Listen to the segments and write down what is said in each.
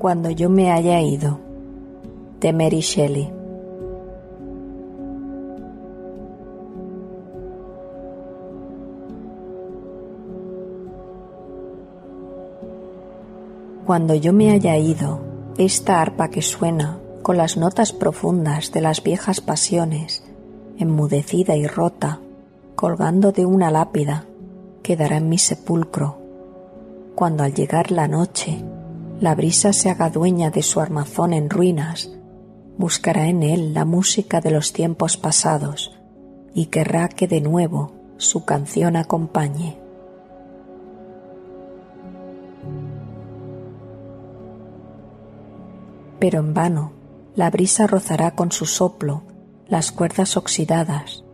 Cuando yo me haya ido, de Mary Shelley. Cuando yo me haya ido, esta arpa que suena con las notas profundas de las viejas pasiones, enmudecida y rota, colgando de una lápida, quedará en mi sepulcro, cuando al llegar la noche la brisa se haga dueña de su armazón en ruinas, buscará en él la música de los tiempos pasados y querrá que de nuevo su canción acompañe. Pero en vano la brisa rozará con su soplo las cuerdas oxidadas,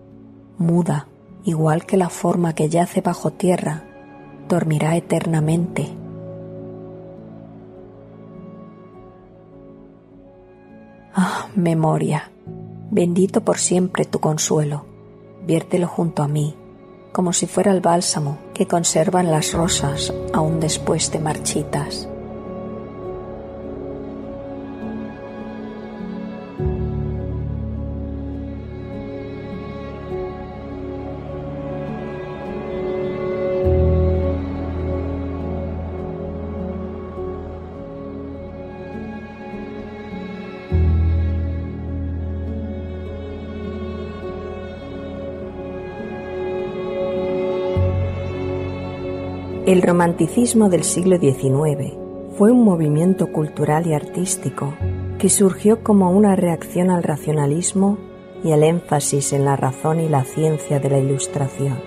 muda, igual que la forma que yace bajo tierra, dormirá eternamente. Memoria, bendito por siempre tu consuelo, viértelo junto a mí, como si fuera el bálsamo que conservan las rosas aún después de marchitas. El romanticismo del siglo XIX fue un movimiento cultural y artístico que surgió como una reacción al racionalismo y al énfasis en la razón y la ciencia de la ilustración.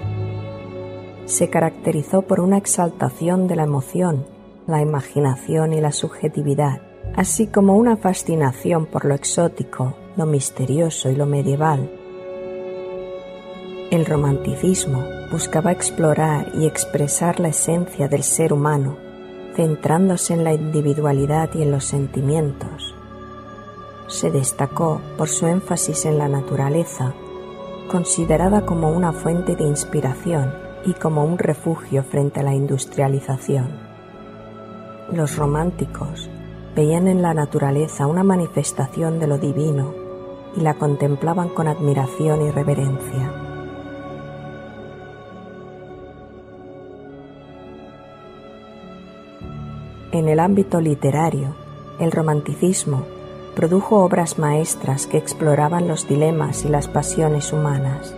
Se caracterizó por una exaltación de la emoción, la imaginación y la subjetividad, así como una fascinación por lo exótico, lo misterioso y lo medieval. El romanticismo buscaba explorar y expresar la esencia del ser humano, centrándose en la individualidad y en los sentimientos. Se destacó por su énfasis en la naturaleza, considerada como una fuente de inspiración y como un refugio frente a la industrialización. Los románticos veían en la naturaleza una manifestación de lo divino y la contemplaban con admiración y reverencia. En el ámbito literario, el romanticismo produjo obras maestras que exploraban los dilemas y las pasiones humanas.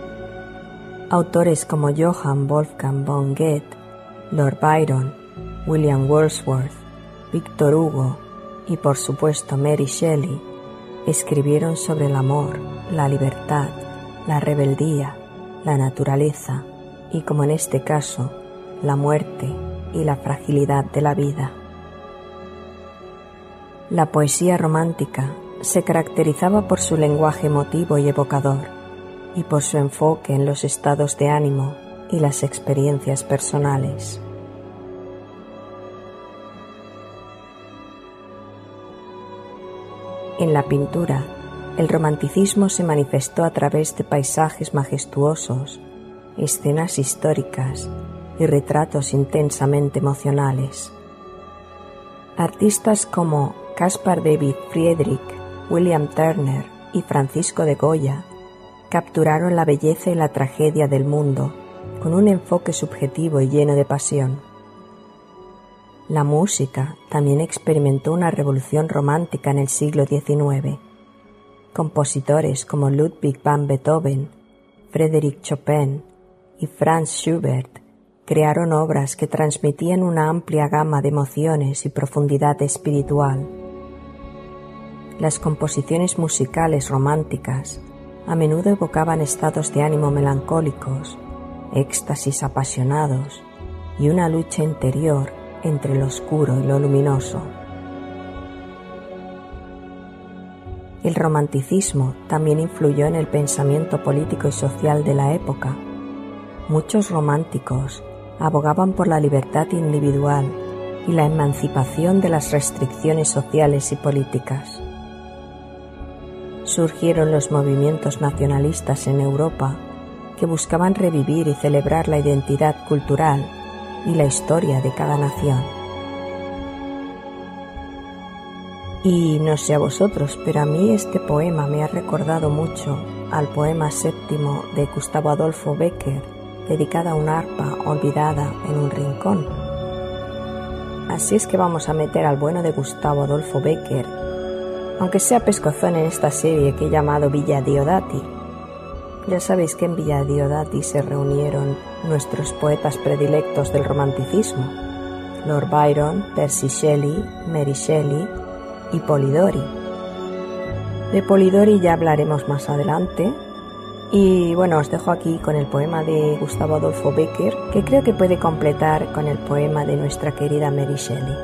Autores como Johann Wolfgang von Goethe, Lord Byron, William Wordsworth, Victor Hugo y por supuesto Mary Shelley escribieron sobre el amor, la libertad, la rebeldía, la naturaleza y, como en este caso, la muerte y la fragilidad de la vida. La poesía romántica se caracterizaba por su lenguaje emotivo y evocador y por su enfoque en los estados de ánimo y las experiencias personales. En la pintura, el romanticismo se manifestó a través de paisajes majestuosos, escenas históricas y retratos intensamente emocionales. Artistas como Caspar David Friedrich, William Turner y Francisco de Goya capturaron la belleza y la tragedia del mundo con un enfoque subjetivo y lleno de pasión. La música también experimentó una revolución romántica en el siglo XIX. Compositores como Ludwig van Beethoven, Frédéric Chopin y Franz Schubert crearon obras que transmitían una amplia gama de emociones y profundidad espiritual las composiciones musicales románticas a menudo evocaban estados de ánimo melancólicos, éxtasis apasionados y una lucha interior entre lo oscuro y lo luminoso. El romanticismo también influyó en el pensamiento político y social de la época. Muchos románticos abogaban por la libertad individual y la emancipación de las restricciones sociales y políticas surgieron los movimientos nacionalistas en Europa que buscaban revivir y celebrar la identidad cultural y la historia de cada nación. Y no sé a vosotros, pero a mí este poema me ha recordado mucho al poema séptimo de Gustavo Adolfo Becker, dedicado a una arpa olvidada en un rincón. Así es que vamos a meter al bueno de Gustavo Adolfo Becker, aunque sea pescozón en esta serie que he llamado Villa Diodati. Ya sabéis que en Villa Diodati se reunieron nuestros poetas predilectos del romanticismo, Lord Byron, Percy Shelley, Mary Shelley y Polidori. De Polidori ya hablaremos más adelante. Y bueno, os dejo aquí con el poema de Gustavo Adolfo Becker, que creo que puede completar con el poema de nuestra querida Mary Shelley.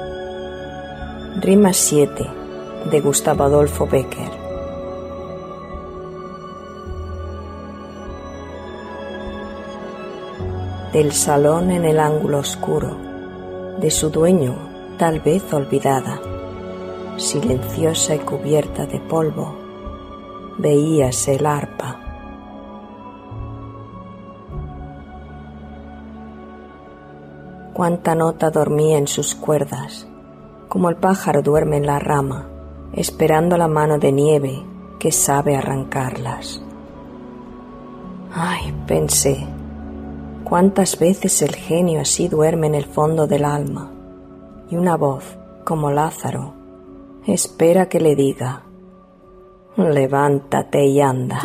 Rima 7 de Gustavo Adolfo Becker. Del salón en el ángulo oscuro, de su dueño tal vez olvidada silenciosa y cubierta de polvo, veíase el arpa. Cuánta nota dormía en sus cuerdas, como el pájaro duerme en la rama, esperando la mano de nieve que sabe arrancarlas. Ay, pensé, cuántas veces el genio así duerme en el fondo del alma, y una voz, como Lázaro, espera que le diga, levántate y anda.